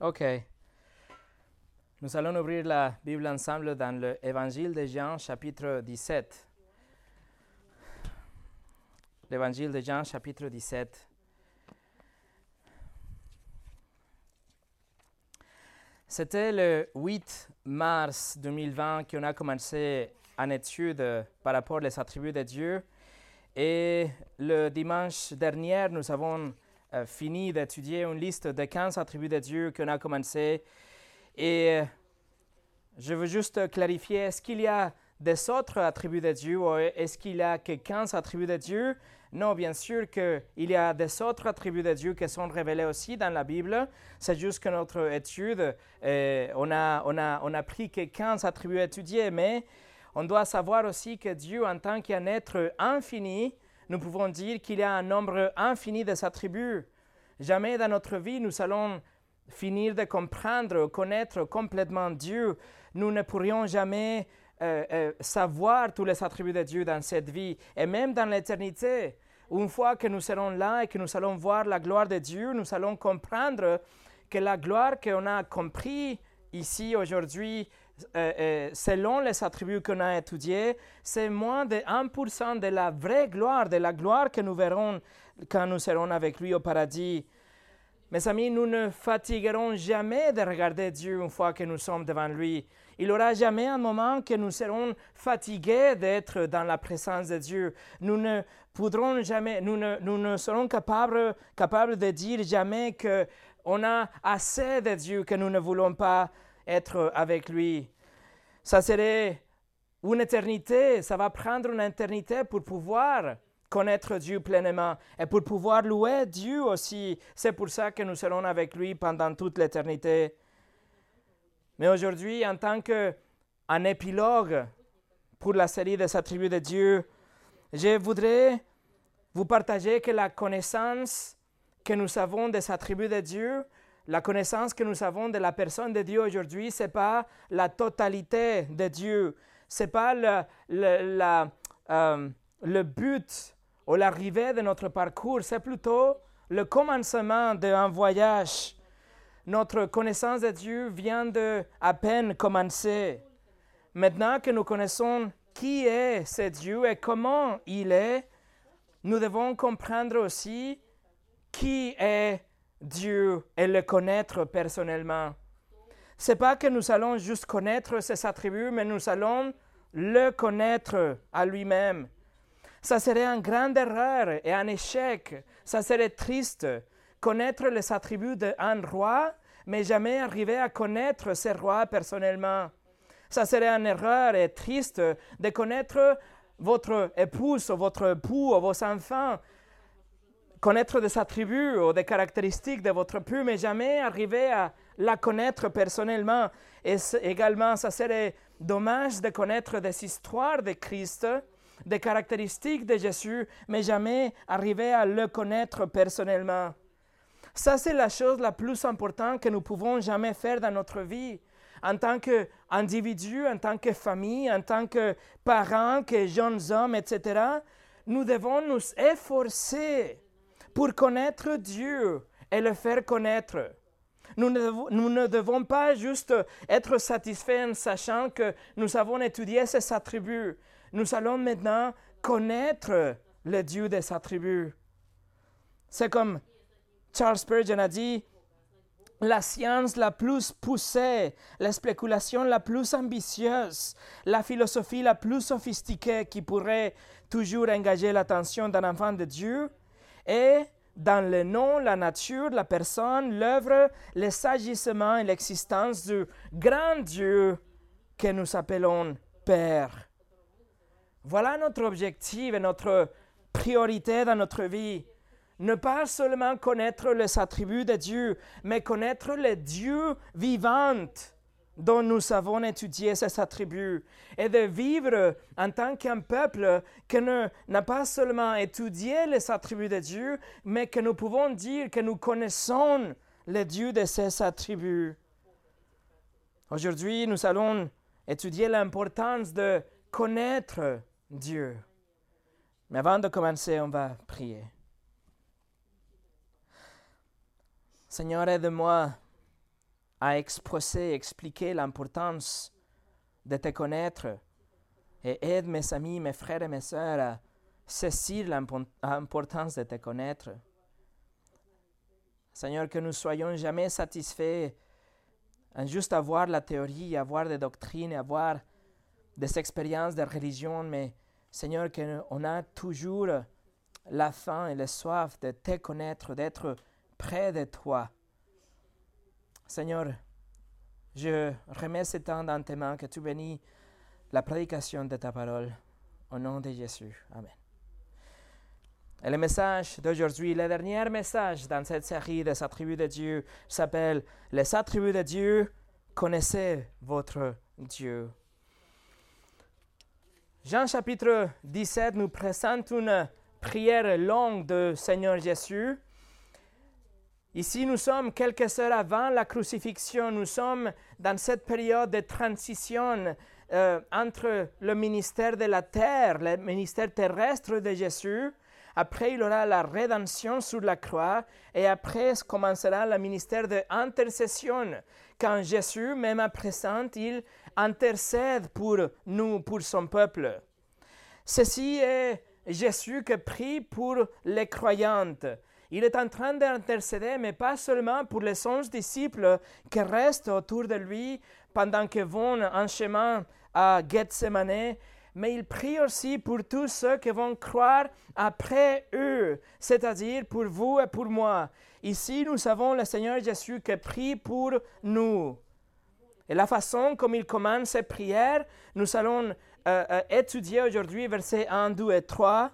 Ok. Nous allons ouvrir la Bible ensemble dans l'Évangile de Jean, chapitre 17. L'Évangile de Jean, chapitre 17. C'était le 8 mars 2020 qu'on a commencé une étude par rapport aux attributs de Dieu. Et le dimanche dernier, nous avons fini d'étudier une liste de 15 attributs de Dieu qu'on a commencé. Et euh, je veux juste clarifier, est-ce qu'il y a des autres attributs de Dieu ou est-ce qu'il y a que 15 attributs de Dieu? Non, bien sûr qu'il y a des autres attributs de Dieu qui sont révélés aussi dans la Bible. C'est juste que notre étude, euh, on, a, on, a, on a pris que 15 attributs étudiés, mais on doit savoir aussi que Dieu, en tant qu'un être infini, nous pouvons dire qu'il y a un nombre infini de attributs. Jamais dans notre vie nous allons finir de comprendre, connaître complètement Dieu. Nous ne pourrions jamais euh, euh, savoir tous les attributs de Dieu dans cette vie et même dans l'éternité. Une fois que nous serons là et que nous allons voir la gloire de Dieu, nous allons comprendre que la gloire qu'on a compris ici aujourd'hui euh, euh, selon les attributs qu'on a étudiés, c'est moins de 1% de la vraie gloire, de la gloire que nous verrons quand nous serons avec lui au paradis. Mes amis, nous ne fatiguerons jamais de regarder Dieu une fois que nous sommes devant lui. Il n'y aura jamais un moment que nous serons fatigués d'être dans la présence de Dieu. Nous ne pourrons jamais, nous ne, nous ne serons capables, capables de dire jamais qu'on a assez de Dieu, que nous ne voulons pas être avec lui. Ça serait une éternité, ça va prendre une éternité pour pouvoir connaître Dieu pleinement et pour pouvoir louer Dieu aussi. C'est pour ça que nous serons avec lui pendant toute l'éternité. Mais aujourd'hui, en tant qu'un épilogue pour la série des attributs de Dieu, je voudrais vous partager que la connaissance que nous avons des attributs de Dieu la connaissance que nous avons de la personne de Dieu aujourd'hui, ce n'est pas la totalité de Dieu. Ce n'est pas le, euh, le but ou l'arrivée de notre parcours, c'est plutôt le commencement d'un voyage. Notre connaissance de Dieu vient de à peine commencer. Maintenant que nous connaissons qui est ce Dieu et comment il est, nous devons comprendre aussi qui est Dieu et le connaître personnellement. C'est pas que nous allons juste connaître ses attributs, mais nous allons le connaître à lui-même. Ça serait une grande erreur et un échec. Ça serait triste connaître les attributs d'un roi, mais jamais arriver à connaître ce roi personnellement. Ça serait une erreur et triste de connaître votre épouse, votre époux, vos enfants, connaître des attributs ou des caractéristiques de votre pu, mais jamais arriver à la connaître personnellement. Et également, ça serait dommage de connaître des histoires de Christ, des caractéristiques de Jésus, mais jamais arriver à le connaître personnellement. Ça, c'est la chose la plus importante que nous pouvons jamais faire dans notre vie. En tant qu'individu, en tant que famille, en tant que parents, que jeunes hommes, etc., nous devons nous efforcer pour connaître Dieu et le faire connaître. Nous ne, devons pas juste être satisfaits en sachant que nous avons étudié ses attributs. Nous allons maintenant connaître le Dieu des attributs. C'est comme Charles Spurgeon a dit, la science la plus poussée, la spéculation la plus ambitieuse, la philosophie la plus sophistiquée qui pourrait toujours engager l'attention d'un enfant de Dieu et dans le nom, la nature, la personne, l'œuvre, les agissements et l'existence du grand Dieu que nous appelons Père. Voilà notre objectif et notre priorité dans notre vie. Ne pas seulement connaître les attributs de Dieu, mais connaître le Dieu vivant dont nous avons étudié ces attributs et de vivre en tant qu'un peuple qui n'a pas seulement étudié les attributs de Dieu, mais que nous pouvons dire que nous connaissons le Dieu de ces attributs. Aujourd'hui, nous allons étudier l'importance de connaître Dieu. Mais avant de commencer, on va prier. Seigneur, aide-moi à exposer, expliquer l'importance de te connaître et aide mes amis, mes frères et mes sœurs à saisir l'importance de te connaître. Seigneur, que nous soyons jamais satisfaits en juste avoir la théorie, avoir des doctrines, avoir des expériences de religion, mais Seigneur, qu'on a toujours la faim et la soif de te connaître, d'être près de toi. Seigneur, je remets ce temps dans tes mains, que tu bénis la prédication de ta parole. Au nom de Jésus. Amen. Et le message d'aujourd'hui, le dernier message dans cette série des attributs de Dieu s'appelle Les attributs de Dieu, connaissez votre Dieu. Jean chapitre 17 nous présente une prière longue de Seigneur Jésus. Ici, nous sommes quelques heures avant la crucifixion. Nous sommes dans cette période de transition euh, entre le ministère de la terre, le ministère terrestre de Jésus. Après, il aura la rédemption sur la croix et après commencera le ministère d'intercession. Quand Jésus, même à présent, il intercède pour nous, pour son peuple. Ceci est Jésus qui prie pour les croyantes. Il est en train d'intercéder, mais pas seulement pour les onze disciples qui restent autour de lui pendant qu'ils vont en chemin à Gethsemane, mais il prie aussi pour tous ceux qui vont croire après eux, c'est-à-dire pour vous et pour moi. Ici, nous avons le Seigneur Jésus qui prie pour nous. Et la façon comme il commence ses prières, nous allons euh, euh, étudier aujourd'hui versets 1, 2 et 3.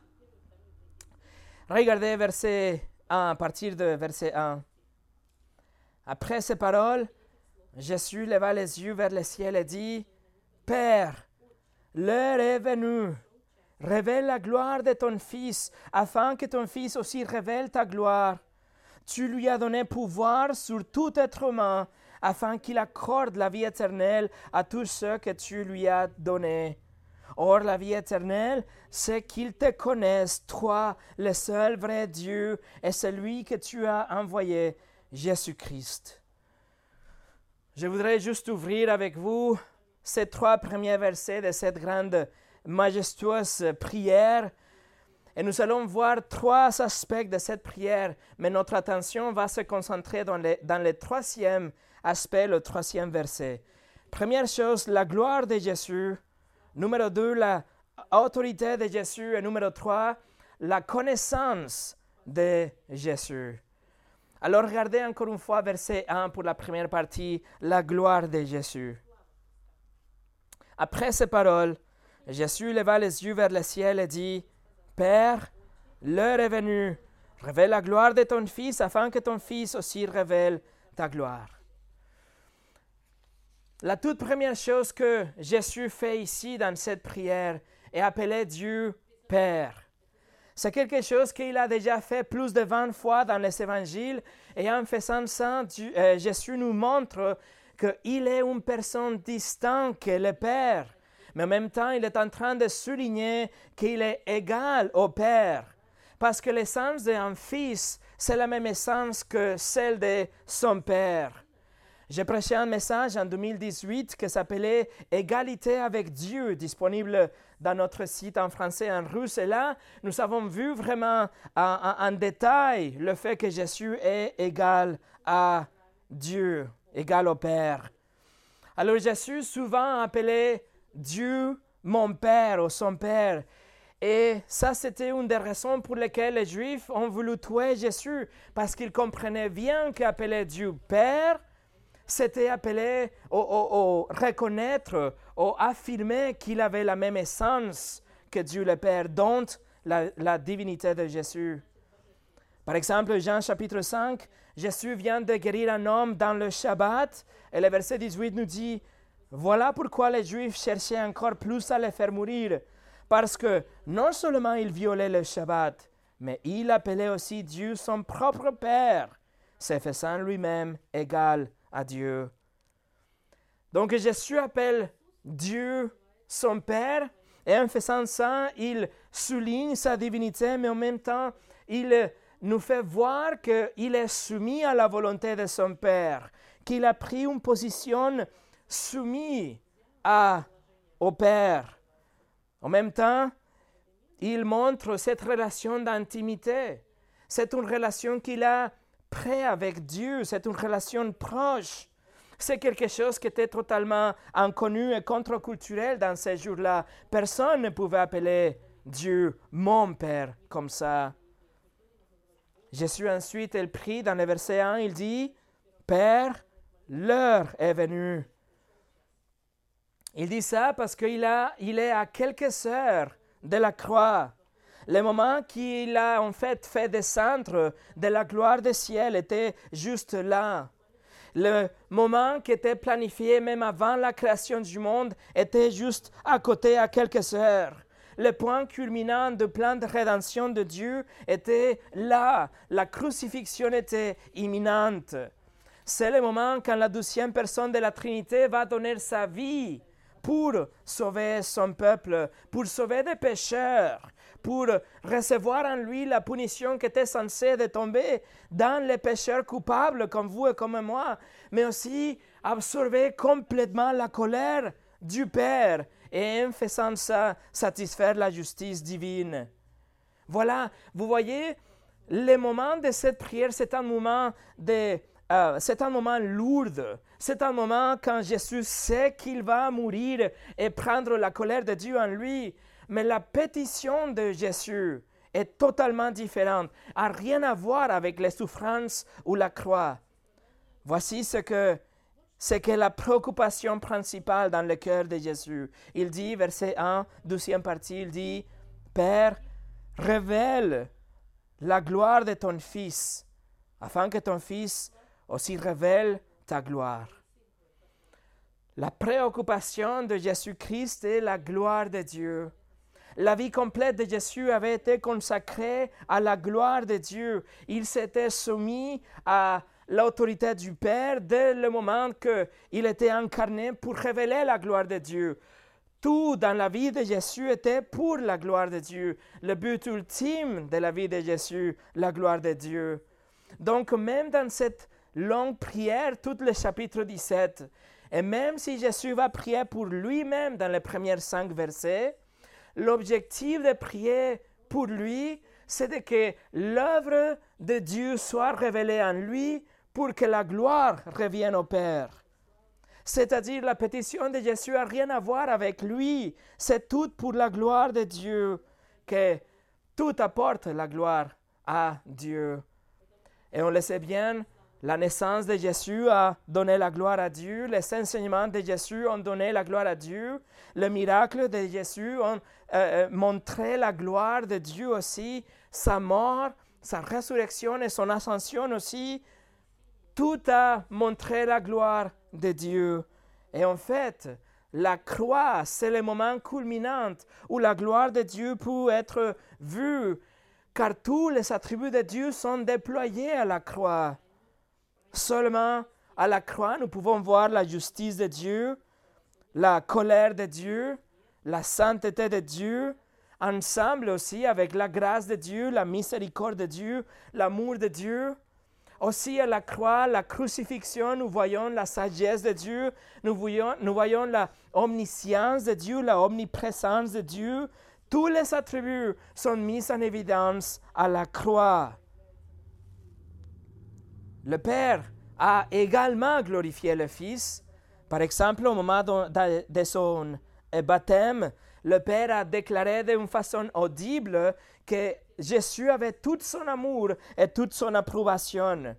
Regardez verset 1, à partir de verset 1. Après ces paroles, Jésus leva les yeux vers le ciel et dit, Père, l'heure est venue. Révèle la gloire de ton Fils, afin que ton Fils aussi révèle ta gloire. Tu lui as donné pouvoir sur tout être humain, afin qu'il accorde la vie éternelle à tous ceux que tu lui as donnés. Or, la vie éternelle, c'est qu'ils te connaissent, toi, le seul vrai Dieu, et celui que tu as envoyé, Jésus-Christ. Je voudrais juste ouvrir avec vous ces trois premiers versets de cette grande, majestueuse prière. Et nous allons voir trois aspects de cette prière, mais notre attention va se concentrer dans, dans le troisième aspect, le troisième verset. Première chose, la gloire de Jésus. Numéro deux, la autorité de Jésus. Et numéro trois, la connaissance de Jésus. Alors regardez encore une fois verset 1 pour la première partie, la gloire de Jésus. Après ces paroles, Jésus leva les yeux vers le ciel et dit, Père, l'heure est venue, révèle la gloire de ton Fils afin que ton Fils aussi révèle ta gloire. La toute première chose que Jésus fait ici dans cette prière est appeler Dieu Père. C'est quelque chose qu'il a déjà fait plus de 20 fois dans les évangiles et en faisant ça, euh, Jésus nous montre qu'il est une personne distincte que le Père, mais en même temps, il est en train de souligner qu'il est égal au Père, parce que l'essence d'un fils, c'est la même essence que celle de son Père. J'ai prêché un message en 2018 qui s'appelait Égalité avec Dieu, disponible dans notre site en français et en russe. Et là, nous avons vu vraiment en, détail le fait que Jésus est égal à Dieu égal au Père. Alors Jésus souvent appelé Dieu mon Père ou son Père. Et ça, c'était une des raisons pour lesquelles les Juifs ont voulu tuer Jésus, parce qu'ils comprenaient bien qu'appeler Dieu Père, c'était appeler ou, reconnaître ou affirmer qu'il avait la même essence que Dieu le Père, dont la, la divinité de Jésus. Par exemple, Jean chapitre 5, Jésus vient de guérir un homme dans le Shabbat et le verset 18 nous dit, voilà pourquoi les Juifs cherchaient encore plus à le faire mourir, parce que non seulement il violait le Shabbat, mais il appelait aussi Dieu son propre Père, se faisant lui-même égal à Dieu. Donc Jésus appelle Dieu son Père, et en faisant ça, il souligne sa divinité, mais en même temps, il nous fait voir qu'il est soumis à la volonté de son Père, qu'il a pris une position soumise à, au Père. En même temps, il montre cette relation d'intimité. C'est une relation qu'il a près avec Dieu, c'est une relation proche. C'est quelque chose qui était totalement inconnu et contre-culturel dans ces jours-là. Personne ne pouvait appeler Dieu mon Père comme ça. Jésus ensuite, il prie dans le verset 1, il dit, Père, l'heure est venue. Il dit ça parce qu'il il est à quelques heures de la croix. Le moment qu'il a en fait fait descendre de la gloire du ciel était juste là. Le moment qui était planifié même avant la création du monde était juste à côté à quelques heures. Le point culminant du plan de rédemption de Dieu était là. La crucifixion était imminente. C'est le moment quand la douzième personne de la Trinité va donner sa vie pour sauver son peuple, pour sauver des pécheurs, pour recevoir en lui la punition qui était censée de tomber dans les pécheurs coupables comme vous et comme moi, mais aussi absorber complètement la colère du Père et en faisant ça satisfaire la justice divine. Voilà, vous voyez, le moment de cette prière, c'est un moment de euh, c'est un moment lourd. C'est un moment quand Jésus sait qu'il va mourir et prendre la colère de Dieu en lui. Mais la pétition de Jésus est totalement différente, n'a rien à voir avec les souffrances ou la croix. Voici ce que c'est que la préoccupation principale dans le cœur de Jésus. Il dit, verset 1, deuxième partie, il dit, Père, révèle la gloire de ton Fils, afin que ton Fils aussi révèle ta gloire. La préoccupation de Jésus-Christ est la gloire de Dieu. La vie complète de Jésus avait été consacrée à la gloire de Dieu. Il s'était soumis à l'autorité du Père dès le moment qu'il était incarné pour révéler la gloire de Dieu. Tout dans la vie de Jésus était pour la gloire de Dieu. Le but ultime de la vie de Jésus, la gloire de Dieu. Donc même dans cette longue prière, tout le chapitre 17, et même si Jésus va prier pour lui-même dans les premiers cinq versets, l'objectif de prier pour lui, c'est que l'œuvre de Dieu soit révélée en lui pour que la gloire revienne au Père. C'est-à-dire la pétition de Jésus n'a rien à voir avec lui. C'est tout pour la gloire de Dieu que tout apporte la gloire à Dieu. Et on le sait bien, la naissance de Jésus a donné la gloire à Dieu, les enseignements de Jésus ont donné la gloire à Dieu, le miracle de Jésus ont euh, euh, montré la gloire de Dieu aussi, sa mort, sa résurrection et son ascension aussi tout a montré la gloire de Dieu. Et en fait, la croix, c'est le moment culminant où la gloire de Dieu peut être vue, car tous les attributs de Dieu sont déployés à la croix. Seulement à la croix, nous pouvons voir la justice de Dieu, la colère de Dieu, la sainteté de Dieu, ensemble aussi avec la grâce de Dieu, la miséricorde de Dieu, l'amour de Dieu. Aussi à la croix, la crucifixion, nous voyons la sagesse de Dieu, nous voyons, nous voyons la omniscience de Dieu, la omniprésence de Dieu. Tous les attributs sont mis en évidence à la croix. Le Père a également glorifié le Fils. Par exemple, au moment de son baptême, le Père a déclaré d'une façon audible que Jésus avait tout son amour et toute son approbation.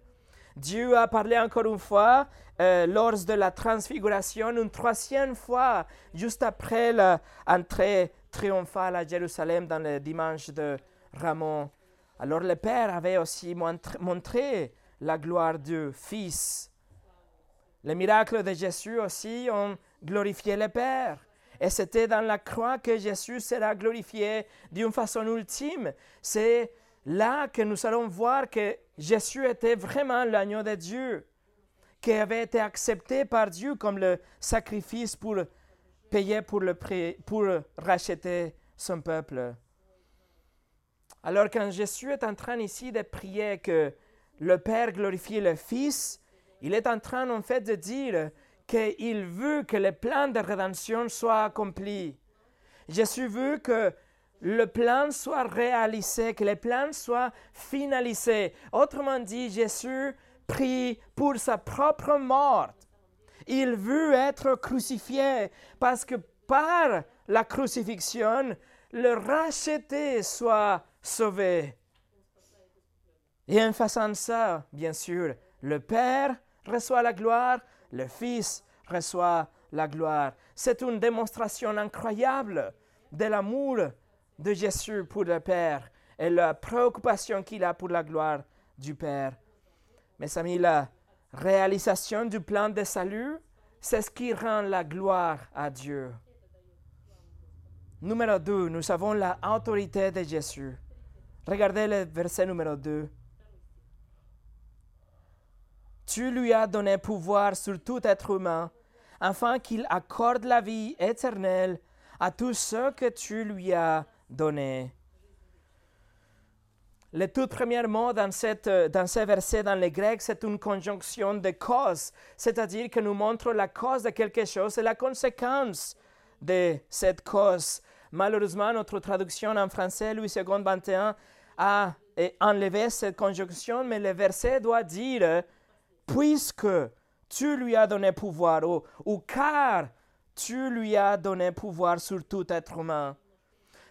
Dieu a parlé encore une fois euh, lors de la transfiguration, une troisième fois, juste après l'entrée triomphale à Jérusalem dans le dimanche de Ramon. Alors le Père avait aussi montré la gloire du Fils. Les miracles de Jésus aussi ont glorifié le Père. Et c'était dans la croix que Jésus sera glorifié d'une façon ultime. C'est là que nous allons voir que Jésus était vraiment l'agneau de Dieu, qui avait été accepté par Dieu comme le sacrifice pour payer pour, le pour racheter son peuple. Alors quand Jésus est en train ici de prier que le Père glorifie le Fils, Il est en train en fait de dire qu'il veut que le plan de rédemption soit accompli. Jésus veut que le plan soit réalisé, que le plan soit finalisé. Autrement dit, Jésus prie pour sa propre mort. Il veut être crucifié parce que par la crucifixion, le racheté soit sauvé. Et en faisant ça, bien sûr, le Père reçoit la gloire, le Fils reçoit la gloire. C'est une démonstration incroyable de l'amour de Jésus pour le Père et la préoccupation qu'il a pour la gloire du Père. Mes amis, la réalisation du plan de salut, c'est ce qui rend la gloire à Dieu. Numéro 2, nous avons l'autorité de Jésus. Regardez le verset numéro 2. Tu lui as donné pouvoir sur tout être humain, afin qu'il accorde la vie éternelle à tous ceux que tu lui as donnés. Le tout premier mot dans, cette, dans ce verset dans le grec, c'est une conjonction de cause, c'est-à-dire que nous montre la cause de quelque chose et la conséquence de cette cause. Malheureusement, notre traduction en français, Louis II 21, a enlevé cette conjonction, mais le verset doit dire puisque tu lui as donné pouvoir, ou, car tu lui as donné pouvoir sur tout être humain.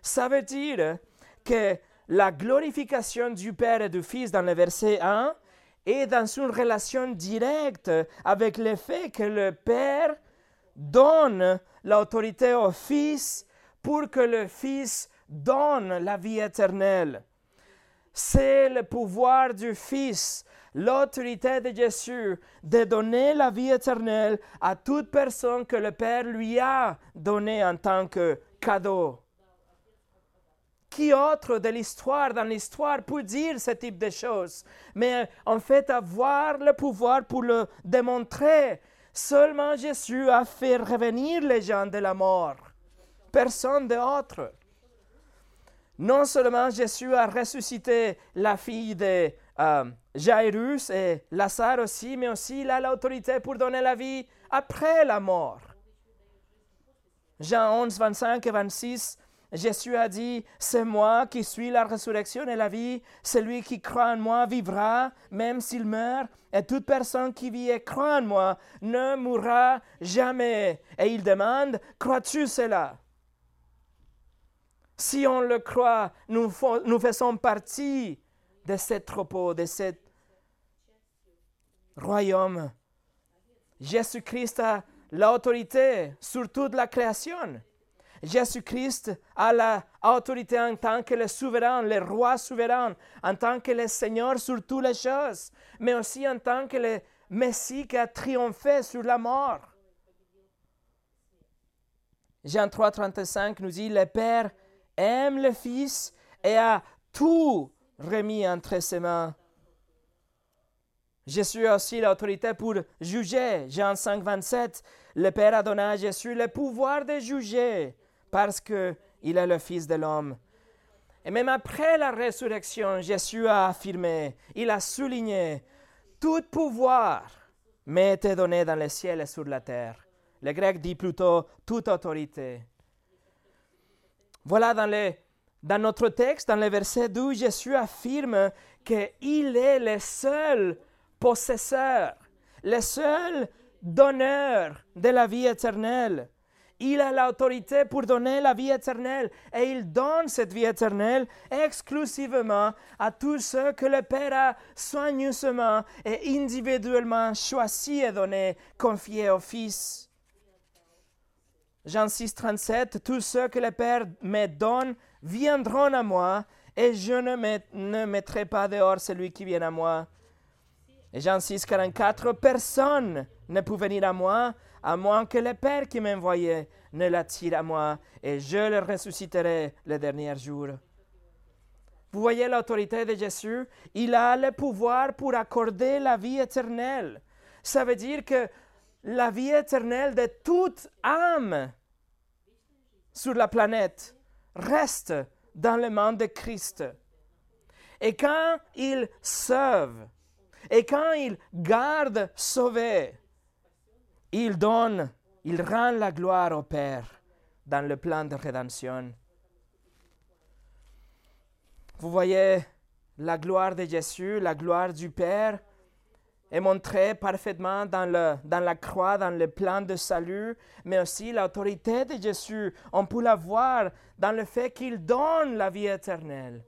Ça veut dire que la glorification du Père et du Fils dans le verset 1 est dans une relation directe avec le fait que le Père donne l'autorité au Fils pour que le Fils donne la vie éternelle. C'est le pouvoir du Fils l'autorité de Jésus de donner la vie éternelle à toute personne que le Père lui a donnée en tant que cadeau. Qui autre de l'histoire, dans l'histoire, peut dire ce type de choses? Mais en fait, avoir le pouvoir pour le démontrer. Seulement Jésus a fait revenir les gens de la mort. Personne d'autre. Non seulement Jésus a ressuscité la fille de euh, Jairus et Lazare aussi, mais aussi il a l'autorité pour donner la vie après la mort. Jean 11, 25 et 26, Jésus a dit, c'est moi qui suis la résurrection et la vie, celui qui croit en moi vivra, même s'il meurt, et toute personne qui vit et croit en moi ne mourra jamais. Et il demande, crois-tu cela? Si on le croit, nous, nous faisons partie de ce troupeau, de ce royaume. Jésus-Christ a l'autorité sur toute la création. Jésus-Christ a l'autorité en tant que le souverain, le roi souverain, en tant que le Seigneur sur toutes les choses, mais aussi en tant que le Messie qui a triomphé sur la mort. Jean 3, 35 nous dit, le Père aime le Fils et a tout remis entre ses mains. Jésus a aussi l'autorité pour juger. Jean 5, 27, le Père a donné à Jésus le pouvoir de juger parce qu'il est le Fils de l'homme. Et même après la résurrection, Jésus a affirmé, il a souligné, tout pouvoir m'est donné dans le ciel et sur la terre. Le grec dit plutôt toute autorité. Voilà dans les dans notre texte, dans le verset 12, Jésus affirme qu'il est le seul possesseur, le seul donneur de la vie éternelle. Il a l'autorité pour donner la vie éternelle et il donne cette vie éternelle exclusivement à tous ceux que le Père a soigneusement et individuellement choisi et donné, confié au Fils. Jean 6, 37, tous ceux que le Père me donne viendront à moi, et je ne, mettrai pas dehors celui qui vient à moi. Et Jean 6, 44, personne ne peut venir à moi, à moins que le Père qui m'envoyait ne l'attire à moi, et je le ressusciterai le dernier jour. Vous voyez l'autorité de Jésus? Il a le pouvoir pour accorder la vie éternelle. Ça veut dire que la vie éternelle de toute âme sur la planète reste dans les mains de Christ. Et quand il sauve, Et quand il garde sauvé, il donne, il rend la gloire au Père dans le plan de rédemption. Vous voyez la gloire de Jésus, la gloire du Père est montrée parfaitement dans, le, dans la croix, dans le plan de salut, mais aussi l'autorité de Jésus. On peut la voir dans le fait qu'il donne la vie éternelle.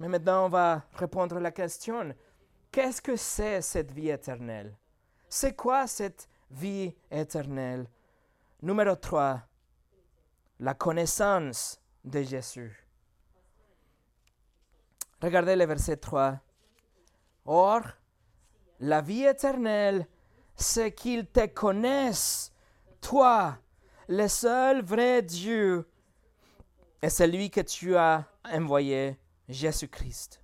Mais maintenant, on va répondre à la question, qu'est-ce que c'est cette vie éternelle? C'est quoi cette vie éternelle? Numéro 3, la connaissance de Jésus. Regardez le verset 3. Or, la vie éternelle, c'est qu'ils te connaissent, toi, le seul vrai Dieu, et celui que tu as envoyé, Jésus-Christ.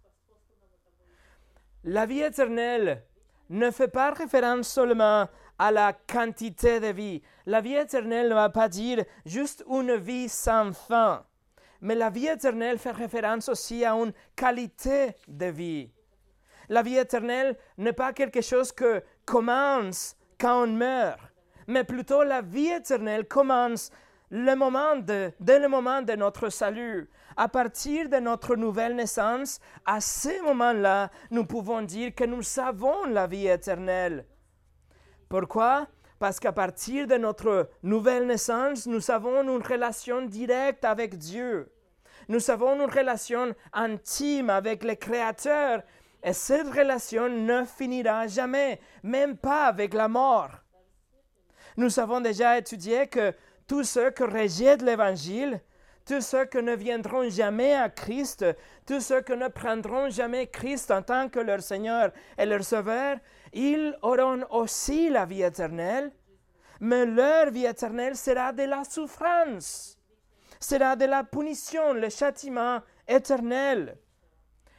La vie éternelle ne fait pas référence seulement à la quantité de vie. La vie éternelle ne va pas dire juste une vie sans fin. Mais la vie éternelle fait référence aussi à une qualité de vie. La vie éternelle n'est pas quelque chose que commence quand on meurt, mais plutôt la vie éternelle commence dès le moment de notre salut. À partir de notre nouvelle naissance, à ce moment-là, nous pouvons dire que nous savons la vie éternelle. Pourquoi? Parce qu'à partir de notre nouvelle naissance, nous avons une relation directe avec Dieu. Nous avons une relation intime avec le Créateur et cette relation ne finira jamais, même pas avec la mort. Nous avons déjà étudié que tous ceux qui rejettent l'Évangile, tous ceux qui ne viendront jamais à Christ, tous ceux qui ne prendront jamais Christ en tant que leur Seigneur et leur Sauveur, ils auront aussi la vie éternelle, mais leur vie éternelle sera de la souffrance, sera de la punition, le châtiment éternel.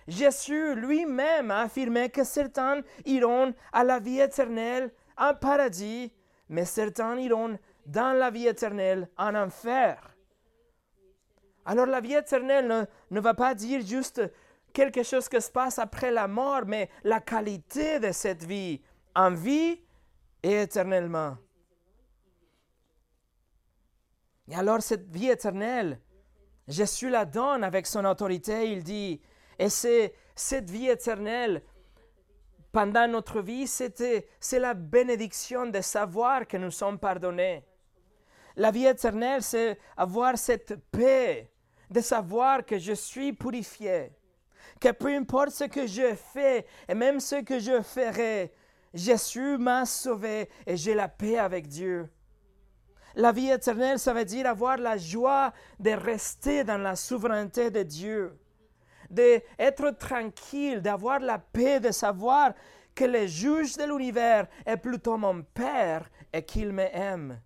Jésus lui-même a affirmé que certains iront à la vie éternelle en paradis, mais certains iront dans la vie éternelle en enfer. Alors la vie éternelle ne, ne, va pas dire juste quelque chose qui se passe après la mort, mais la qualité de cette vie, en vie et éternellement. Et alors cette vie éternelle, Jésus la donne avec son autorité, il dit, et c'est cette vie éternelle pendant notre vie, c'est la bénédiction de savoir que nous sommes pardonnés. La vie éternelle, c'est avoir cette paix de savoir que je suis purifié, que peu importe ce que je fais et même ce que je ferai, Jésus m'a sauvé et j'ai la paix avec Dieu. La vie éternelle, ça veut dire avoir la joie de rester dans la souveraineté de Dieu d'être tranquille, d'avoir la paix, de savoir que le juge de l'univers est plutôt mon Père et qu'il m'aime.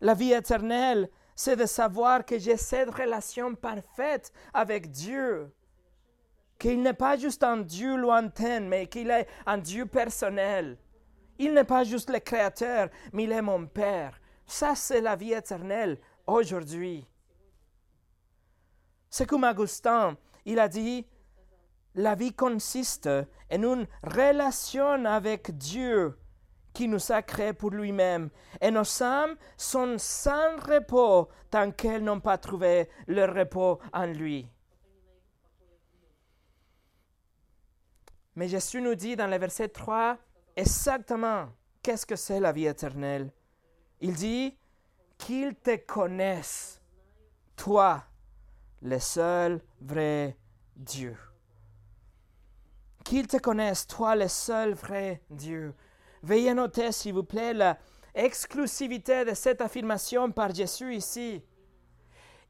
La vie éternelle, c'est de savoir que j'ai cette relation parfaite avec Dieu, qu'il n'est pas juste un Dieu lointain, mais qu'il est un Dieu personnel. Il n'est pas juste le Créateur, mais il est mon Père. Ça, c'est la vie éternelle aujourd'hui. C'est comme Augustin, il a dit, la vie consiste en une relation avec Dieu qui nous a créés pour lui-même. Et nos âmes sont sans repos tant qu'elles n'ont pas trouvé leur repos en lui. Mais Jésus nous dit dans le verset 3 exactement qu'est-ce que c'est la vie éternelle? Il dit qu'ils te connaissent, toi, le seul vrai Dieu. Qu'ils te connaissent, toi le seul vrai Dieu. Veuillez noter, s'il vous plaît, l'exclusivité de cette affirmation par Jésus ici.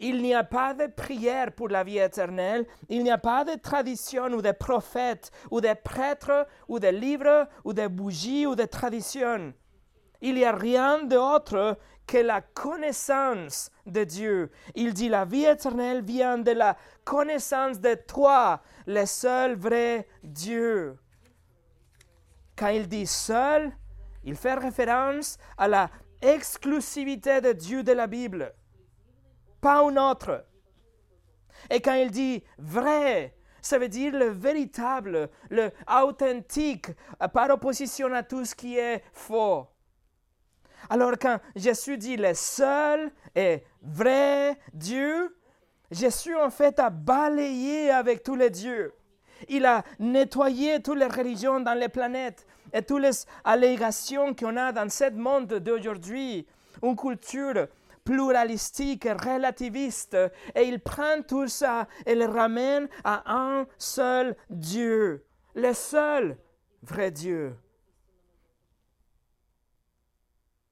Il n'y a pas de prière pour la vie éternelle, il n'y a pas de tradition ou de prophète ou de prêtre ou de livre ou de bougie ou de tradition. Il n'y a rien d'autre que la connaissance de Dieu. Il dit la vie éternelle vient de la connaissance de toi, le seul vrai Dieu. Quand il dit seul, il fait référence à la exclusivité de Dieu de la Bible, pas un autre. Et quand il dit vrai, Ça veut dire le véritable, le authentique, par opposition à tout ce qui est faux. Alors quand Jésus dit le seul et vrai Dieu, Jésus en fait a balayé avec tous les dieux. Il a nettoyé toutes les religions dans les planètes et toutes les allégations qu'on a dans ce monde d'aujourd'hui. Une culture pluralistique relativiste. Et il prend tout ça et le ramène à un seul Dieu. Le seul vrai Dieu.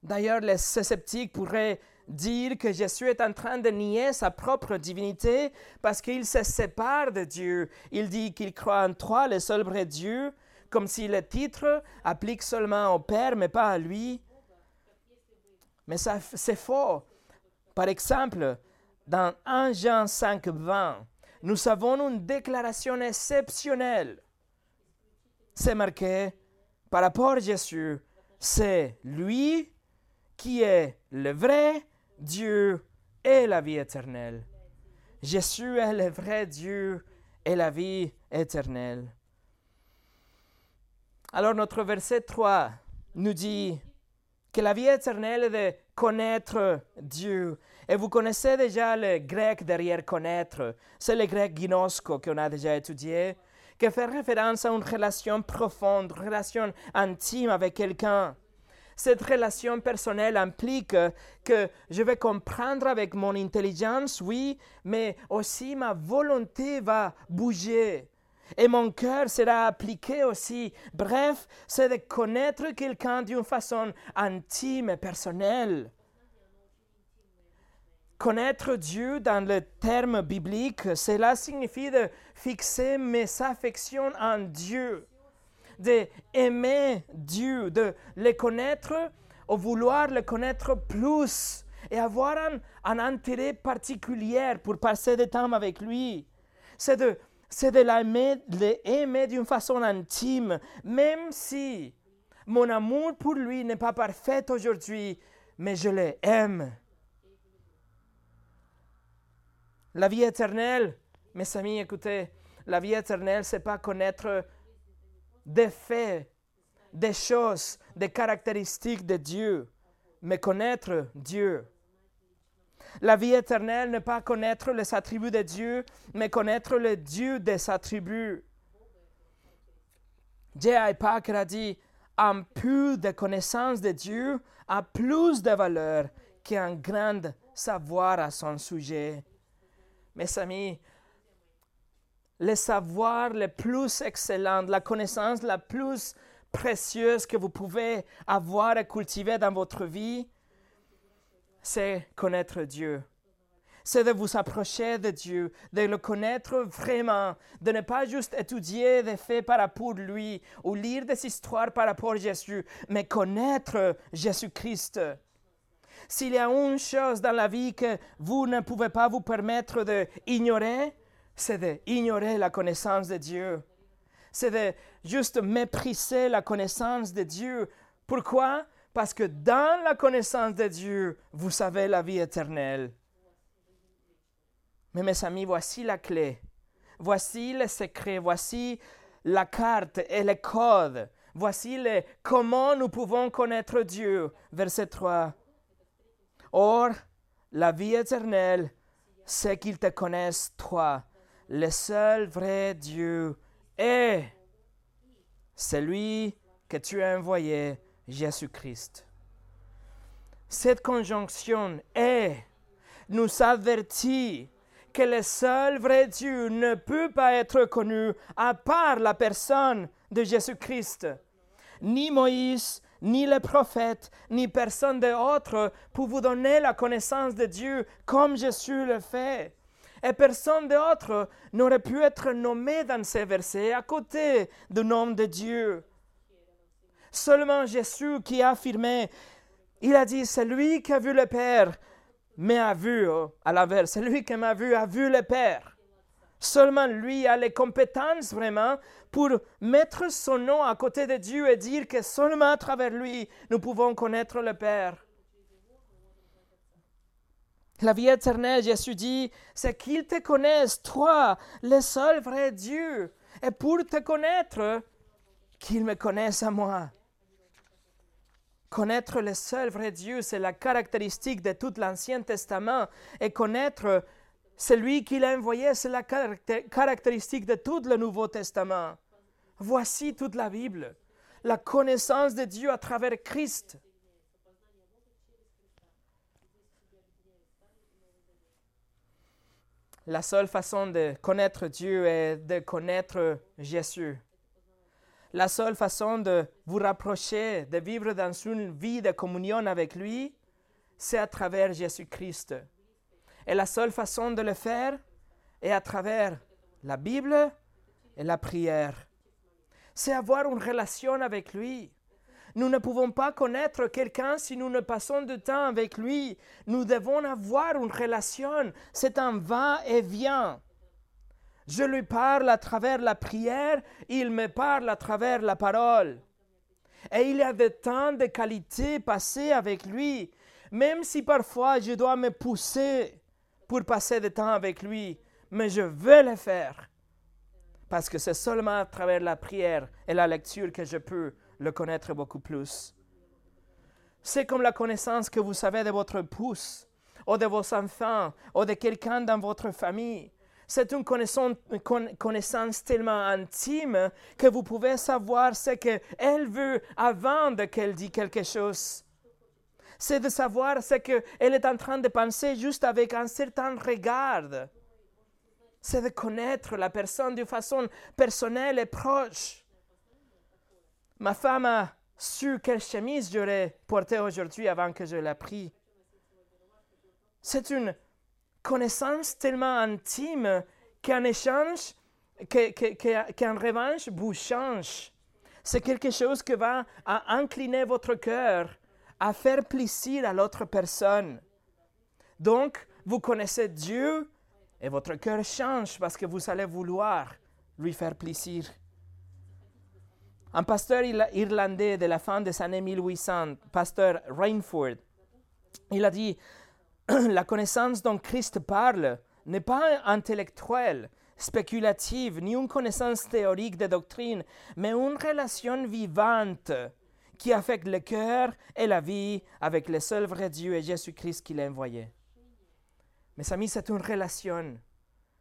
D'ailleurs, les sceptiques pourraient dire que Jésus est en train de nier sa propre divinité parce qu'il se sépare de Dieu. Il dit qu'il croit en toi, le seul vrai Dieu, comme si le titre applique seulement au Père, mais pas à lui. Mais ça, c'est faux. Par exemple, dans 1 Jean 5, 20, nous avons une déclaration exceptionnelle. C'est marqué par rapport à Jésus, c'est lui qui est le vrai Dieu et la vie éternelle. Jésus est le vrai Dieu et la vie éternelle. Alors notre verset 3 nous dit que la vie éternelle est de connaître Dieu. Et vous connaissez déjà le grec derrière connaître. C'est le grec ginosko qu'on a déjà étudié, qui fait référence à une relation profonde, une relation intime avec quelqu'un. Cette relation personnelle implique que je vais comprendre avec mon intelligence, oui, mais aussi ma volonté va bouger. Et mon cœur sera appliqué aussi. Bref, c'est de connaître quelqu'un d'une façon intime et personnelle. Connaître Dieu dans le terme biblique, cela signifie de fixer mes affections en Dieu d'aimer Dieu, de le connaître, ou vouloir le connaître plus et avoir un, intérêt particulier pour passer du temps avec lui. C'est de, c'est de l'aimer d'une façon intime, même si mon amour pour lui n'est pas parfait aujourd'hui, mais je l'aime. La vie éternelle, mes amis, écoutez, la vie éternelle, c'est pas connaître des faits, des choses, des caractéristiques de Dieu, mais connaître Dieu. La vie éternelle n'est pas connaître les attributs de Dieu, mais connaître le Dieu des attributs. J.I. Packer a dit Un peu de connaissance de Dieu a plus de valeur qu'un grand savoir à son sujet. Mes amis, le savoir le plus excellent, la connaissance la plus précieuse que vous pouvez avoir et cultiver dans votre vie, c'est connaître Dieu. C'est de vous approcher de Dieu, de le connaître vraiment, de ne pas juste étudier des faits par rapport à lui ou lire des histoires par rapport à Jésus, mais connaître Jésus-Christ. S'il y a une chose dans la vie que vous ne pouvez pas vous permettre d'ignorer, c'est d'ignorer la connaissance de Dieu. C'est de juste mépriser la connaissance de Dieu. Pourquoi? Parce que dans la connaissance de Dieu, vous savez la vie éternelle. Mais mes amis, voici la clé. Voici le secret. Voici la carte et le code. Voici le, comment nous pouvons connaître Dieu. Verset 3. Or, la vie éternelle, c'est qu'ils te connaissent, toi, le seul vrai Dieu est celui que tu as envoyé, Jésus-Christ. Cette conjonction est nous avertit que le seul vrai Dieu ne peut pas être connu à part la personne de Jésus-Christ. Ni Moïse, ni les prophètes, ni personne d'autre pour vous donner la connaissance de Dieu comme Jésus le fait. Et personne d'autre n'aurait pu être nommé dans ces versets à côté du nom de Dieu. Seulement Jésus qui a affirmé, il a dit, c'est lui qui a vu le Père, mais a vu, oh, à l'inverse, celui qui m'a vu a vu le Père. Seulement lui a les compétences vraiment pour mettre son nom à côté de Dieu et dire que seulement à travers lui nous pouvons connaître le Père. La vie éternelle, Jésus dit, c'est qu'ils te connaissent, toi, le seul vrai Dieu. Et pour te connaître, qu'ils me connaissent à moi. Connaître le seul vrai Dieu, c'est la caractéristique de tout l'Ancien Testament. Et connaître celui qu'il a envoyé, c'est la caractéristique de tout le Nouveau Testament. Voici toute la Bible, la connaissance de Dieu à travers Christ. La seule façon de connaître Dieu est de connaître Jésus. La seule façon de vous rapprocher, de vivre dans une vie de communion avec lui, c'est à travers Jésus-Christ. Et la seule façon de le faire est à travers la Bible et la prière. C'est avoir une relation avec lui. Nous ne pouvons pas connaître quelqu'un si nous ne passons du temps avec lui. Nous devons avoir une relation. C'est un va-et-vient. Je lui parle à travers la prière, il me parle à travers la parole. Et il y a de temps de qualité passées avec lui, même si parfois je dois me pousser pour passer du temps avec lui, mais je veux le faire. Parce que c'est seulement à travers la prière et la lecture que je peux le connaître beaucoup plus. C'est comme la connaissance que vous savez de votre épouse, ou de vos enfants, ou de quelqu'un dans votre famille. C'est une connaissance, tellement intime que vous pouvez savoir ce qu'elle veut avant qu'elle dise quelque chose. C'est de savoir ce qu'elle est en train de penser juste avec un certain regard. C'est de connaître la personne de façon personnelle et proche. Ma femme a su quelle chemise j'aurais portée aujourd'hui avant que je la prie. C'est une connaissance tellement intime qu'un échange, qu'en revanche vous change. C'est quelque chose qui va incliner votre cœur à faire plaisir à l'autre personne. Donc, vous connaissez Dieu et votre cœur change parce que vous allez vouloir lui faire plaisir. Un pasteur irlandais de la fin des années 1800, pasteur Rainford, il a dit La connaissance dont Christ parle n'est pas intellectuelle, spéculative, ni une connaissance théorique de doctrine, mais une relation vivante qui affecte le cœur et la vie avec le seul vrai Dieu et Jésus-Christ qui l'a envoyé. Mes amis, c'est une relation.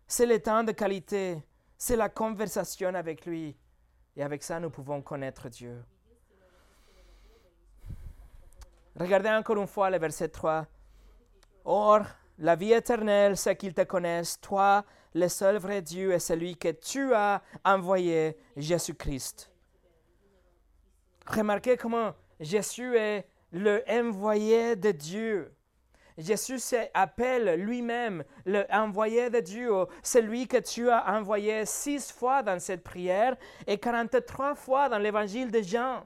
C'est le temps de qualité. C'est la conversation avec lui. Et avec ça, nous pouvons connaître Dieu. Regardez encore une fois le verset 3. Or, la vie éternelle, c'est qu'ils te connaissent, toi, le seul vrai Dieu, et celui que tu as envoyé, Jésus-Christ. Remarquez comment Jésus est le envoyé de Dieu. Jésus s'appelle lui-même le envoyé de Dieu, celui que tu as envoyé six fois dans cette prière et 43 fois dans l'évangile de Jean.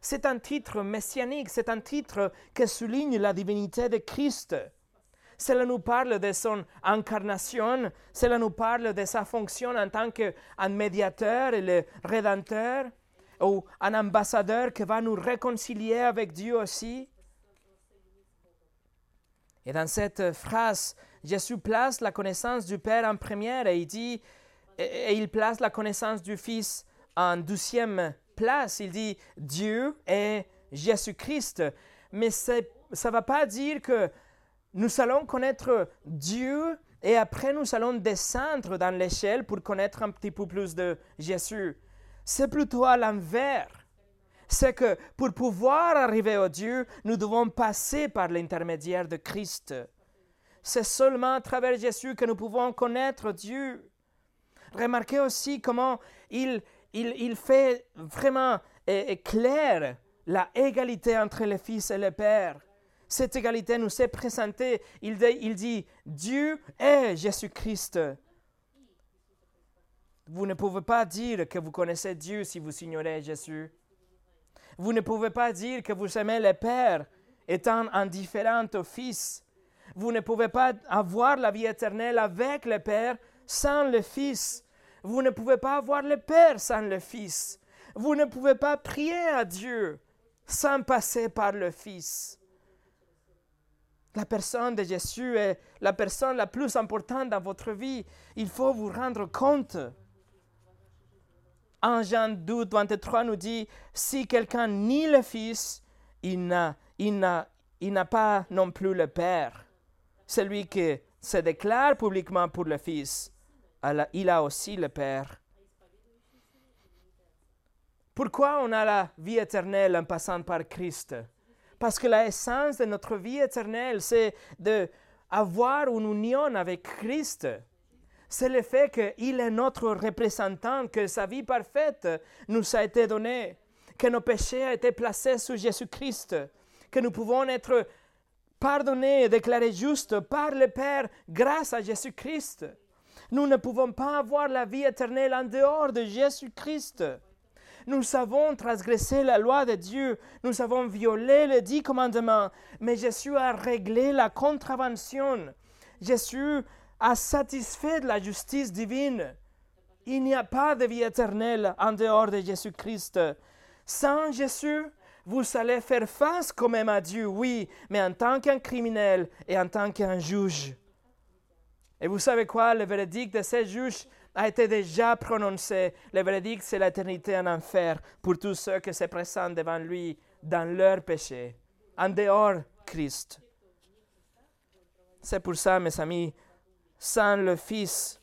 C'est un titre messianique, c'est un titre qui souligne la divinité de Christ. Cela nous parle de son incarnation, cela nous parle de sa fonction en tant qu'un médiateur et le rédempteur, ou un ambassadeur qui va nous réconcilier avec Dieu aussi. Et dans cette phrase, Jésus place la connaissance du Père en première et il dit, et, il place la connaissance du Fils en douzième place. Il dit Dieu et Jésus-Christ. Mais ça ne va pas dire que nous allons connaître Dieu et après nous allons descendre dans l'échelle pour connaître un petit peu plus de Jésus. C'est plutôt à l'envers c'est que pour pouvoir arriver au Dieu, nous devons passer par l'intermédiaire de Christ. C'est seulement à travers Jésus que nous pouvons connaître Dieu. Remarquez aussi comment il, il, fait vraiment clair la égalité entre le Fils et le Père. Cette égalité nous est présentée. Il dit, il dit Dieu est Jésus-Christ. Vous ne pouvez pas dire que vous connaissez Dieu si vous ignorez Jésus. Vous ne pouvez pas dire que vous aimez le Père étant indifférent au Fils. Vous ne pouvez pas avoir la vie éternelle avec le Père sans le Fils. Vous ne pouvez pas avoir le Père sans le Fils. Vous ne pouvez pas prier à Dieu sans passer par le Fils. La personne de Jésus est la personne la plus importante dans votre vie. Il faut vous rendre compte. Jean 12, 23 nous dit, si quelqu'un nie le Fils, il n'a, il n'a, il n'a pas non plus le Père. Celui qui se déclare publiquement pour le Fils, il a aussi le Père. Pourquoi on a la vie éternelle en passant par Christ? Parce que l'essence de notre vie éternelle, c'est d'avoir une union avec Christ. C'est le fait qu'il est notre représentant, que sa vie parfaite nous a été donnée, que nos péchés ont été placés sous Jésus-Christ, que nous pouvons être pardonnés et déclarés justes par le Père grâce à Jésus-Christ. Nous ne pouvons pas avoir la vie éternelle en dehors de Jésus-Christ. Nous avons transgressé la loi de Dieu, nous avons violé les dix commandements, mais Jésus a réglé la contravention. Jésus a satisfait de la justice divine. Il n'y a pas de vie éternelle en dehors de Jésus-Christ. Sans Jésus, vous allez faire face quand même à Dieu, oui, mais en tant qu'un criminel et en tant qu'un juge. Et vous savez quoi, le verdict de ces juges a été déjà prononcé. Le verdict, c'est l'éternité en enfer pour tous ceux qui se présentent devant lui dans leur péché, en dehors Christ. C'est pour ça, mes amis, sans le Fils,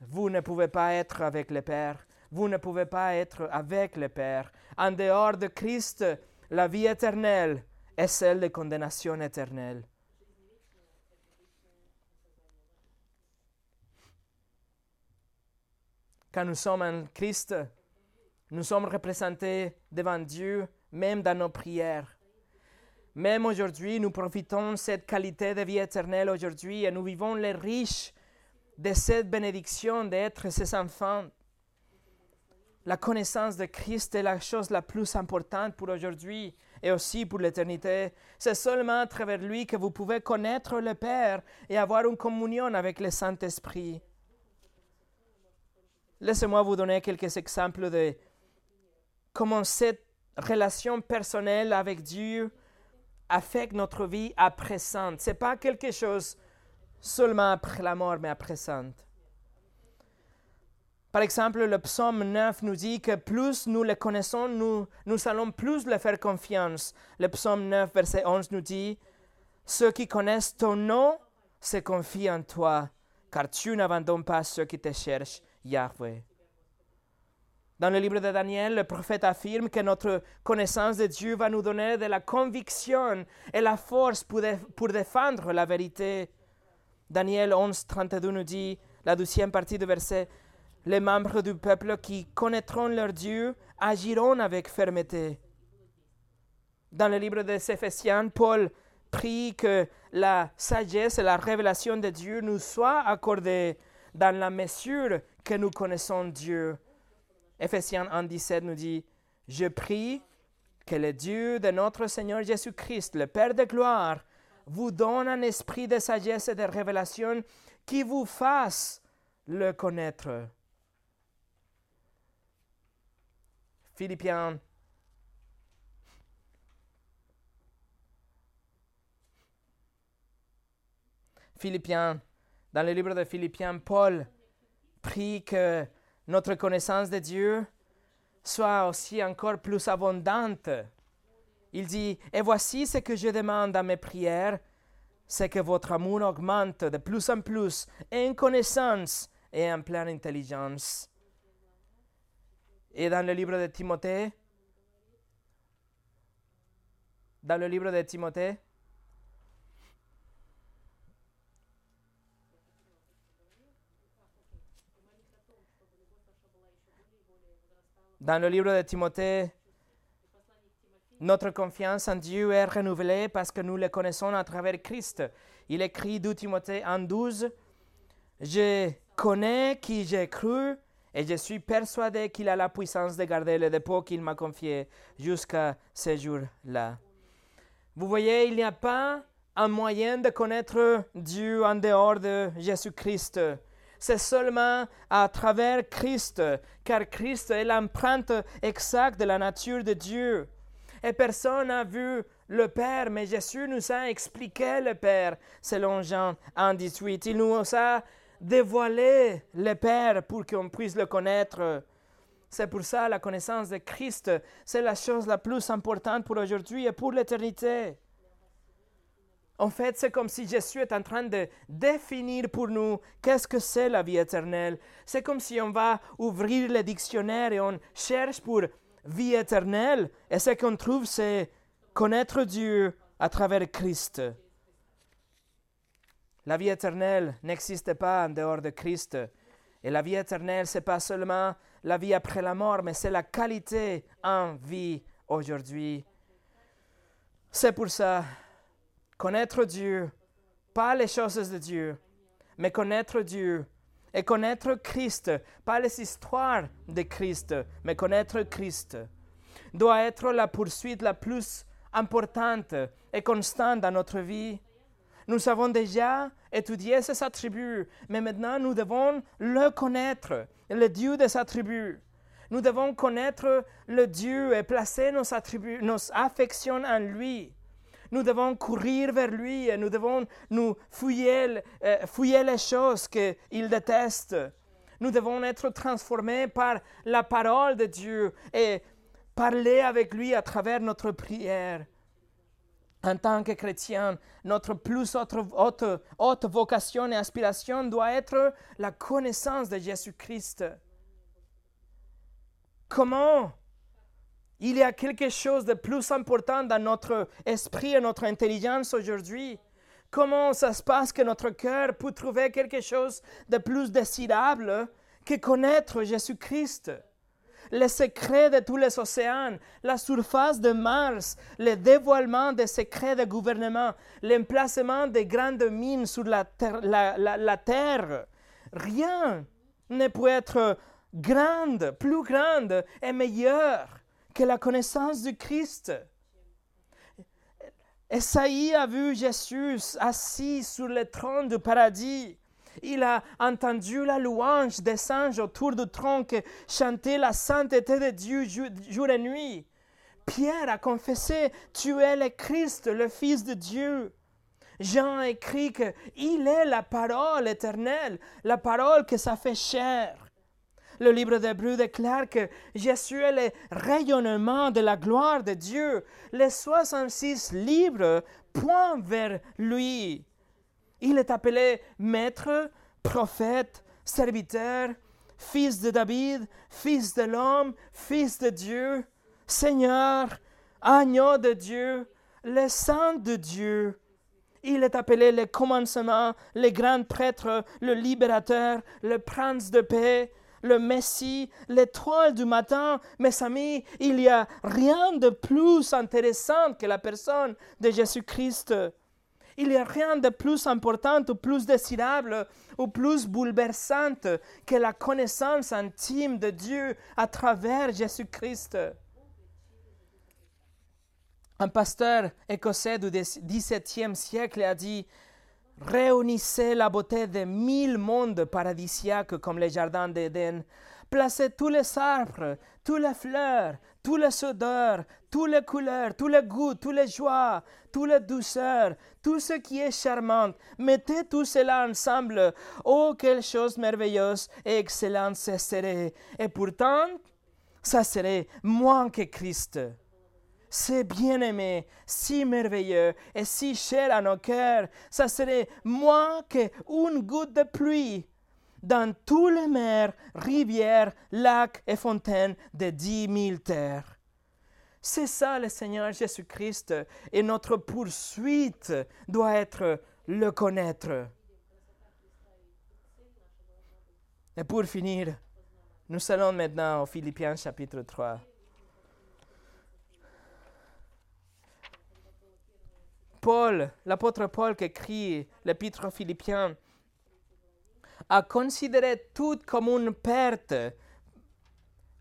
vous ne pouvez pas être avec le Père. Vous ne pouvez pas être avec le Père. En dehors de Christ, la vie éternelle est celle de condamnation éternelle. Quand nous sommes en Christ, nous sommes représentés devant Dieu, même dans nos prières. Même aujourd'hui, nous profitons de cette qualité de vie éternelle aujourd'hui et nous vivons les riches de cette bénédiction d'être ses enfants. La connaissance de Christ est la chose la plus importante pour aujourd'hui et aussi pour l'éternité. C'est seulement à travers lui que vous pouvez connaître le Père et avoir une communion avec le Saint-Esprit. Laissez-moi vous donner quelques exemples de comment cette relation personnelle avec Dieu affecte notre vie à présent. Ce n'est pas quelque chose seulement après la mort, mais à présent. Par exemple, le psaume 9 nous dit que plus nous le connaissons, nous, nous allons plus le faire confiance. Le psaume 9, verset 11 nous dit, Ceux qui connaissent ton nom se confient en toi, car tu n'abandonnes pas ceux qui te cherchent. Yahweh. Dans le livre de Daniel, le prophète affirme que notre connaissance de Dieu va nous donner de la conviction et la force pour, défendre la vérité. Daniel 11, 32 nous dit, la deuxième partie du verset, les membres du peuple qui connaîtront leur Dieu agiront avec fermeté. Dans le livre des Éphésiens, Paul prie que la sagesse et la révélation de Dieu nous soient accordées dans la mesure que nous connaissons Dieu. Ephésiens 1, 17 nous dit, Je prie que le Dieu de notre Seigneur Jésus-Christ, le Père de gloire, vous donne un esprit de sagesse et de révélation qui vous fasse le connaître. Philippiens Philippiens, dans le livre de Philippiens, Paul prie que notre connaissance de Dieu soit aussi encore plus abondante. Il dit, et voici ce que je demande à mes prières, c'est que votre amour augmente de plus en plus en connaissance et en pleine intelligence. Et dans le livre de Timothée, dans le livre de Timothée, Dans le livre de Timothée, notre confiance en Dieu est renouvelée parce que nous le connaissons à travers Christ. Il écrit 2 Timothée 1.12, Je connais qui j'ai cru et je suis persuadé qu'il a la puissance de garder le dépôt qu'il m'a confié jusqu'à ce jour-là. Vous voyez, il n'y a pas un moyen de connaître Dieu en dehors de Jésus-Christ c'est seulement à travers Christ, car Christ est l'empreinte exacte de la nature de Dieu. Et personne n'a vu le Père, mais Jésus nous a expliqué le Père, selon Jean 1, 18. Il nous a dévoilé le Père pour qu'on puisse le connaître. C'est pour ça la connaissance de Christ, c'est la chose la plus importante pour aujourd'hui et pour l'éternité. En fait, c'est comme si Jésus est en train de définir pour nous qu'est-ce que c'est la vie éternelle. C'est comme si on va ouvrir le dictionnaire et on cherche pour vie éternelle et ce qu'on trouve, c'est connaître Dieu à travers Christ. La vie éternelle n'existe pas en dehors de Christ. Et la vie éternelle, ce n'est pas seulement la vie après la mort, mais c'est la qualité en vie aujourd'hui. C'est pour ça Connaître Dieu, pas les choses de Dieu, mais connaître Dieu. Et connaître Christ, pas les histoires de Christ, mais connaître Christ, doit être la poursuite la plus importante et constante dans notre vie. Nous avons déjà étudié ses attributs, mais maintenant nous devons le connaître, le Dieu de ses attributs. Nous devons connaître le Dieu et placer nos attributs, nos affections en lui. Nous devons courir vers lui et nous devons nous fouiller, euh, fouiller les choses qu'il déteste. Nous devons être transformés par la parole de Dieu et parler avec lui à travers notre prière. En tant que chrétien, notre plus haute, haute vocation et aspiration doit être la connaissance de Jésus-Christ. Comment il y a quelque chose de plus important dans notre esprit et notre intelligence aujourd'hui. Comment ça se passe que notre cœur peut trouver quelque chose de plus désirable que connaître Jésus-Christ? Les secrets de tous les océans, la surface de Mars, le dévoilement des secrets de gouvernement, l'emplacement des grandes mines sur la terre. Rien ne peut être grande, plus grande et meilleure que la connaissance du Christ. Esaïe a vu Jésus assis sur le trône du paradis. Il a entendu la louange des anges autour du trône chanter la sainteté de Dieu jour et nuit. Pierre a confessé, tu es le Christ, le Fils de Dieu. Jean a écrit qu'il est la parole éternelle, la parole que ça fait chair. Le livre d'Hébreu déclare que Jésus est le rayonnement de la gloire de Dieu. Les 66 livres pointent vers lui. Il est appelé maître, prophète, serviteur, fils de David, fils de l'homme, fils de Dieu, Seigneur, agneau de Dieu, le saint de Dieu. Il est appelé le commencement, le grand prêtre, le libérateur, le prince de paix, le Messie, l'étoile du matin, mes amis, il n'y a rien de plus intéressant que la personne de Jésus-Christ. Il n'y a rien de plus important ou plus désirable ou plus bouleversante que la connaissance intime de Dieu à travers Jésus-Christ. Un pasteur écossais du XVIIe siècle a dit Réunissez la beauté de mille mondes paradisiaques comme les jardins d'Éden. Placez tous les arbres, toutes les fleurs, toutes les odeurs, toutes les couleurs, tous les goûts, toutes les joies, toutes les douceurs, tout ce qui est charmant. Mettez tout cela ensemble. Oh, quelle chose merveilleuse et excellente ce serait. Et pourtant, ça serait moins que Christ c'est bien-aimé, si merveilleux et si cher à nos cœurs, ça serait moins qu'une goutte de pluie dans tous les mers, rivières, lacs et fontaines de dix mille terres. C'est ça le Seigneur Jésus-Christ et notre poursuite doit être le connaître. Et pour finir, nous allons maintenant au Philippiens chapitre 3. Paul, l'apôtre Paul qui écrit l'épître aux Philippiens, a considéré tout comme une perte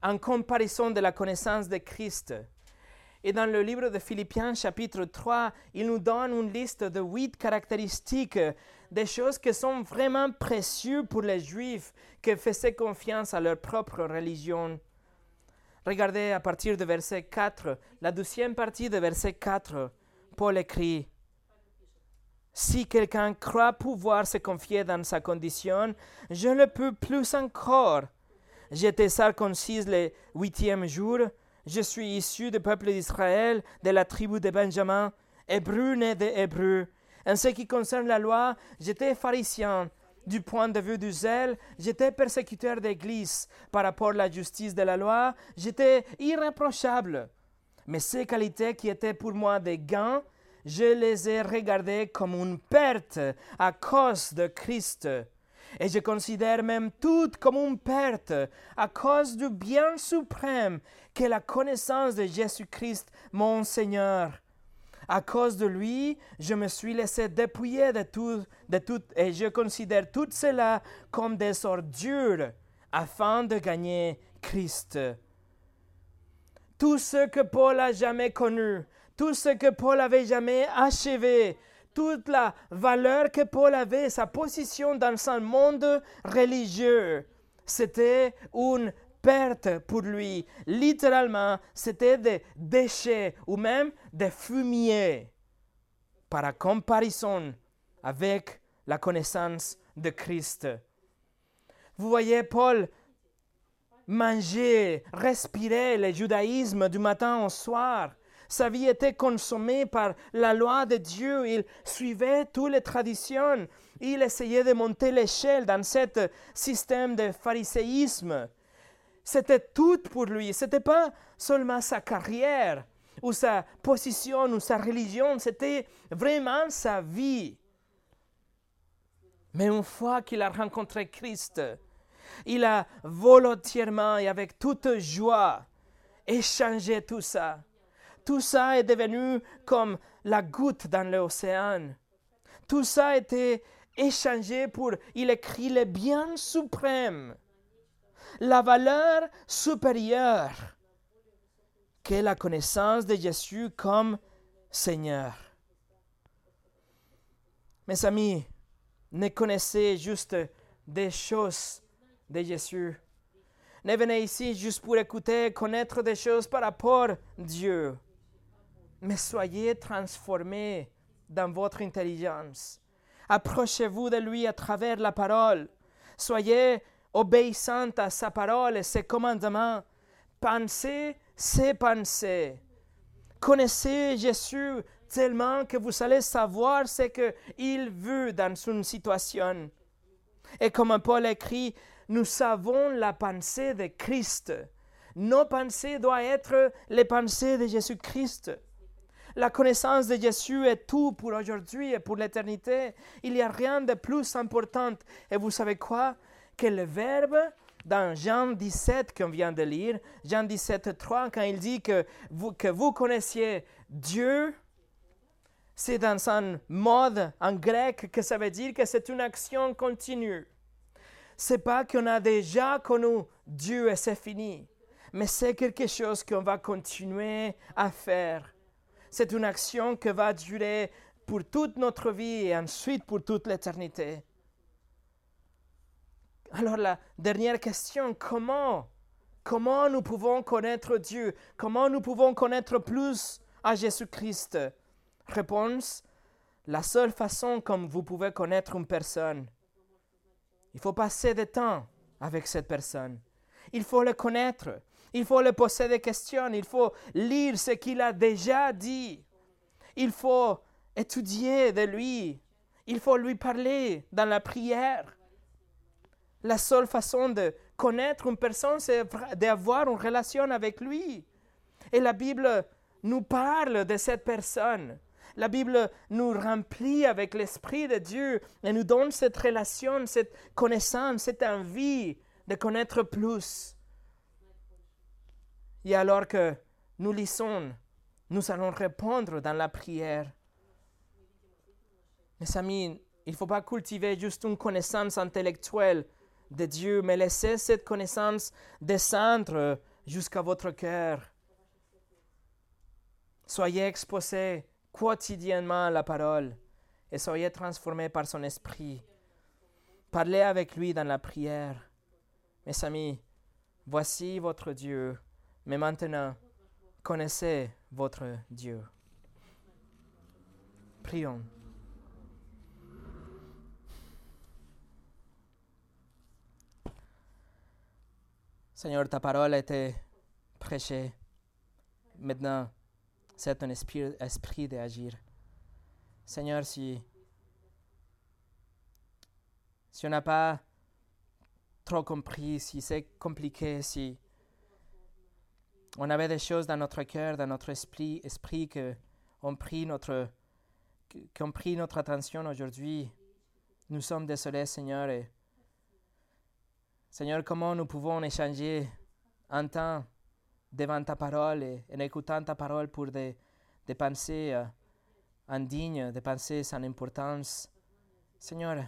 en comparaison de la connaissance de Christ. Et dans le livre de Philippiens chapitre 3, il nous donne une liste de huit caractéristiques des choses qui sont vraiment précieuses pour les Juifs qui faisaient confiance à leur propre religion. Regardez à partir de verset 4, la deuxième partie de verset 4. Paul écrit, si quelqu'un croit pouvoir se confier dans sa condition, je le peux plus encore. J'étais circoncis le huitième jour, je suis issu du peuple d'Israël, de la tribu de Benjamin, hébreu né de hébreu. En ce qui concerne la loi, j'étais pharisien. Du point de vue du zèle, j'étais persécuteur d'Église. Par rapport à la justice de la loi, j'étais irréprochable. Mais ces qualités qui étaient pour moi des gains, je les ai regardées comme une perte à cause de Christ. Et je considère même toutes comme une perte à cause du bien suprême qu'est la connaissance de Jésus-Christ, mon Seigneur. À cause de lui, je me suis laissé dépouiller de tout, de tout et je considère tout cela comme des ordures afin de gagner Christ. Tout ce que Paul a jamais connu, tout ce que Paul avait jamais achevé, toute la valeur que Paul avait, sa position dans son monde religieux, c'était une perte pour lui. Littéralement, c'était des déchets ou même des fumiers par comparaison avec la connaissance de Christ. Vous voyez, Paul mangeait, respirait le judaïsme du matin au soir. Sa vie était consommée par la loi de Dieu. Il suivait toutes les traditions. Il essayait de monter l'échelle dans ce système de phariséisme. C'était tout pour lui. Ce n'était pas seulement sa carrière ou sa position ou sa religion. C'était vraiment sa vie. Mais une fois qu'il a rencontré Christ, il a volontairement et avec toute joie échangé tout ça. Tout ça est devenu comme la goutte dans l'océan. Tout ça a été échangé pour, il écrit, le bien suprême, la valeur supérieure qu'est la connaissance de Jésus comme Seigneur. Mes amis, ne connaissez juste des choses de Jésus. Ne venez ici juste pour écouter, connaître des choses par rapport à Dieu mais soyez transformés dans votre intelligence. Approchez-vous de lui à travers la parole. Soyez obéissants à sa parole et ses commandements. Pensez ses pensées. Connaissez Jésus tellement que vous allez savoir ce qu'il veut dans une situation. Et comme Paul écrit, nous savons la pensée de Christ. Nos pensées doivent être les pensées de Jésus-Christ. La connaissance de Jésus est tout pour aujourd'hui et pour l'éternité. Il n'y a rien de plus important. Et vous savez quoi? Que le Verbe, dans Jean 17 qu'on vient de lire, Jean 17, 3, quand il dit que vous, que vous connaissiez Dieu, c'est dans un mode en grec que ça veut dire que c'est une action continue. C'est pas qu'on a déjà connu Dieu et c'est fini, mais c'est quelque chose qu'on va continuer à faire c'est une action qui va durer pour toute notre vie et ensuite pour toute l'éternité. Alors la dernière question, comment? Comment nous pouvons connaître Dieu? Comment nous pouvons connaître plus à Jésus-Christ? Réponse, la seule façon comme vous pouvez connaître une personne, il faut passer du temps avec cette personne. Il faut le connaître. Il faut le poser des questions, il faut lire ce qu'il a déjà dit. Il faut étudier de lui. Il faut lui parler dans la prière. La seule façon de connaître une personne, c'est d'avoir une relation avec lui. Et la Bible nous parle de cette personne. La Bible nous remplit avec l'Esprit de Dieu et nous donne cette relation, cette connaissance, cette envie de connaître plus. Et alors que nous lisons, nous allons répondre dans la prière. Mes amis, il ne faut pas cultiver juste une connaissance intellectuelle de Dieu, mais laisser cette connaissance descendre jusqu'à votre cœur. Soyez exposés quotidiennement à la parole et soyez transformés par son esprit. Parlez avec lui dans la prière. Mes amis, voici votre Dieu. Mais maintenant, connaissez votre Dieu. Prions. Seigneur, ta parole a été prêchée. Maintenant, c'est ton esprit, esprit d'agir. Seigneur, si, si on n'a pas trop compris, si c'est compliqué, si on avait des choses dans notre cœur, dans notre esprit, esprit que ont pris notre, qui ont pris notre attention aujourd'hui, nous sommes désolés, Seigneur. Seigneur, comment nous pouvons échanger un temps devant ta parole et en écoutant ta parole pour des, des pensées euh, indignes, des pensées sans importance. Seigneur,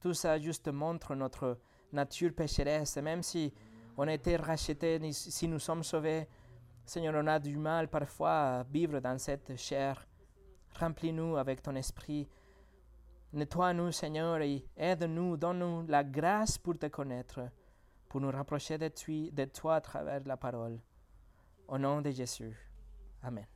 tout ça juste montre notre nature pécheresse. Et même si on a été rachetés, si nous sommes sauvés, Seigneur, on a du mal parfois à vivre dans cette chair. Remplis-nous avec ton esprit. Nettoie-nous, Seigneur, et aide-nous, donne-nous la grâce pour te connaître pour nous rapprocher de toi, à travers la parole. Au nom de Jésus. Amen.